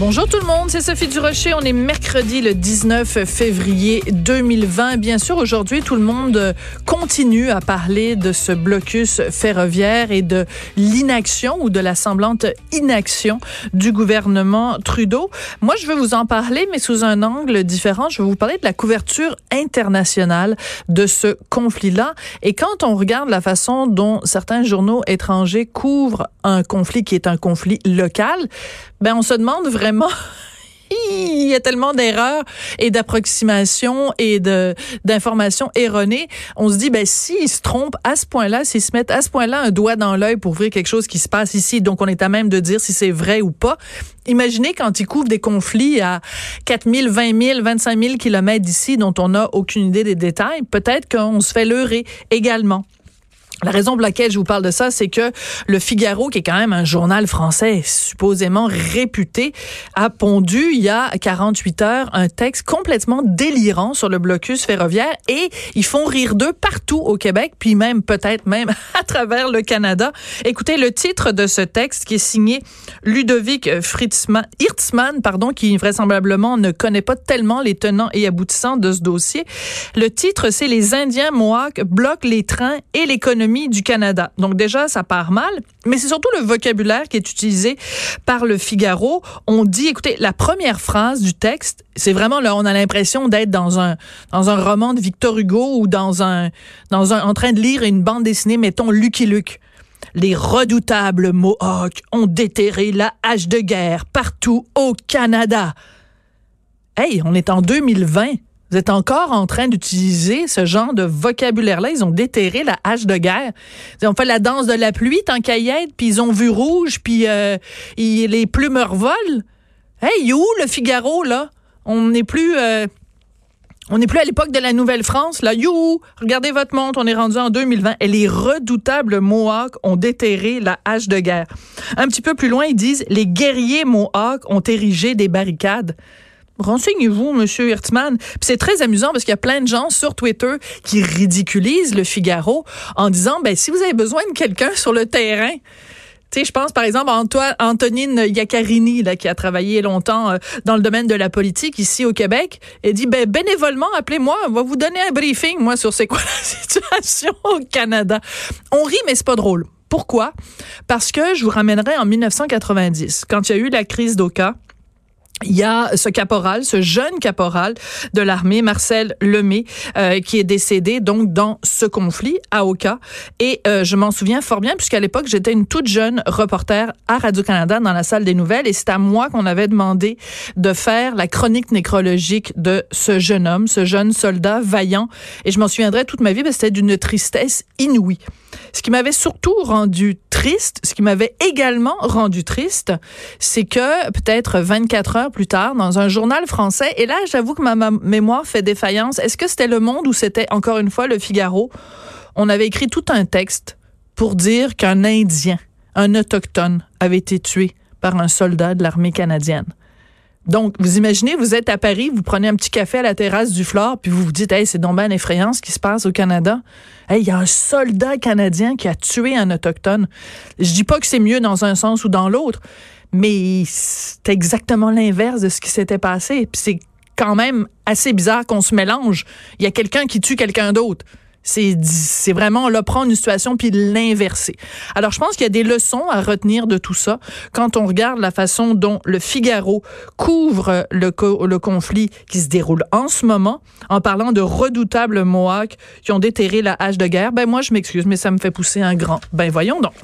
Bonjour tout le monde, c'est Sophie Durocher. On est mercredi le 19 février 2020. Bien sûr, aujourd'hui, tout le monde continue à parler de ce blocus ferroviaire et de l'inaction ou de la semblante inaction du gouvernement Trudeau. Moi, je veux vous en parler, mais sous un angle différent. Je veux vous parler de la couverture internationale de ce conflit-là. Et quand on regarde la façon dont certains journaux étrangers couvrent un conflit qui est un conflit local, ben on se demande vraiment il y a tellement d'erreurs et d'approximations et d'informations erronées. On se dit ben s'ils se trompent à ce point-là, s'ils se mettent à ce point-là un doigt dans l'œil pour voir quelque chose qui se passe ici, donc on est à même de dire si c'est vrai ou pas. Imaginez quand ils couvrent des conflits à 4 000, 20 000, 25 000 kilomètres d'ici dont on n'a aucune idée des détails, peut-être qu'on se fait leurrer également. La raison pour laquelle je vous parle de ça, c'est que le Figaro, qui est quand même un journal français supposément réputé, a pondu il y a 48 heures un texte complètement délirant sur le blocus ferroviaire et ils font rire d'eux partout au Québec, puis même peut-être même à travers le Canada. Écoutez le titre de ce texte qui est signé Ludovic Fritzman, Hirtzman, pardon, qui vraisemblablement ne connaît pas tellement les tenants et aboutissants de ce dossier. Le titre, c'est Les Indiens Mohawks bloquent les trains et l'économie du Canada. Donc déjà, ça part mal, mais c'est surtout le vocabulaire qui est utilisé par le Figaro. On dit, écoutez, la première phrase du texte, c'est vraiment là, on a l'impression d'être dans un dans un roman de Victor Hugo ou dans un dans un en train de lire une bande dessinée, mettons Lucky Luke. Les redoutables Mohawks ont déterré la hache de guerre partout au Canada. Hey, on est en 2020. Vous êtes encore en train d'utiliser ce genre de vocabulaire-là. Ils ont déterré la hache de guerre. Ils ont fait la danse de la pluie tant qu'à y être, puis ils ont vu rouge, puis euh, les plumes revolent. Hey, où le Figaro, là? On n'est plus... Euh, on n'est plus à l'époque de la Nouvelle-France, là. You, regardez votre montre, on est rendu en 2020. Et les redoutables Mohawks ont déterré la hache de guerre. Un petit peu plus loin, ils disent les guerriers Mohawks ont érigé des barricades. Renseignez-vous, Monsieur. Puis c'est très amusant parce qu'il y a plein de gens sur Twitter qui ridiculisent le Figaro en disant, ben si vous avez besoin de quelqu'un sur le terrain, tu sais, je pense par exemple à Antoine, Antonine là, qui a travaillé longtemps euh, dans le domaine de la politique ici au Québec, et dit ben bénévolement appelez-moi, on va vous donner un briefing moi sur c'est quoi la situation au Canada. On rit mais c'est pas drôle. Pourquoi? Parce que je vous ramènerai en 1990 quand il y a eu la crise d'Oka il y a ce caporal, ce jeune caporal de l'armée, Marcel Lemay, euh, qui est décédé donc dans ce conflit à Oka. Et euh, je m'en souviens fort bien, puisqu'à l'époque, j'étais une toute jeune reporter à Radio-Canada dans la salle des nouvelles. Et c'est à moi qu'on avait demandé de faire la chronique nécrologique de ce jeune homme, ce jeune soldat vaillant. Et je m'en souviendrai toute ma vie, parce que c'était d'une tristesse inouïe. Ce qui m'avait surtout rendu triste, ce qui m'avait également rendu triste, c'est que peut-être 24 heures plus tard, dans un journal français, et là, j'avoue que ma mémoire fait défaillance, est-ce que c'était Le Monde ou c'était encore une fois Le Figaro? On avait écrit tout un texte pour dire qu'un Indien, un autochtone, avait été tué par un soldat de l'armée canadienne. Donc, vous imaginez, vous êtes à Paris, vous prenez un petit café à la terrasse du Flore, puis vous vous dites, hey, c'est donc bien effrayant ce qui se passe au Canada. Hey, il y a un soldat canadien qui a tué un autochtone. Je dis pas que c'est mieux dans un sens ou dans l'autre, mais c'est exactement l'inverse de ce qui s'était passé. Puis c'est quand même assez bizarre qu'on se mélange. Il y a quelqu'un qui tue quelqu'un d'autre. C'est vraiment là prendre une situation puis l'inverser. Alors je pense qu'il y a des leçons à retenir de tout ça quand on regarde la façon dont le Figaro couvre le, le conflit qui se déroule en ce moment en parlant de redoutables Mohawks qui ont déterré la hache de guerre. Ben moi je m'excuse mais ça me fait pousser un grand. Ben voyons donc.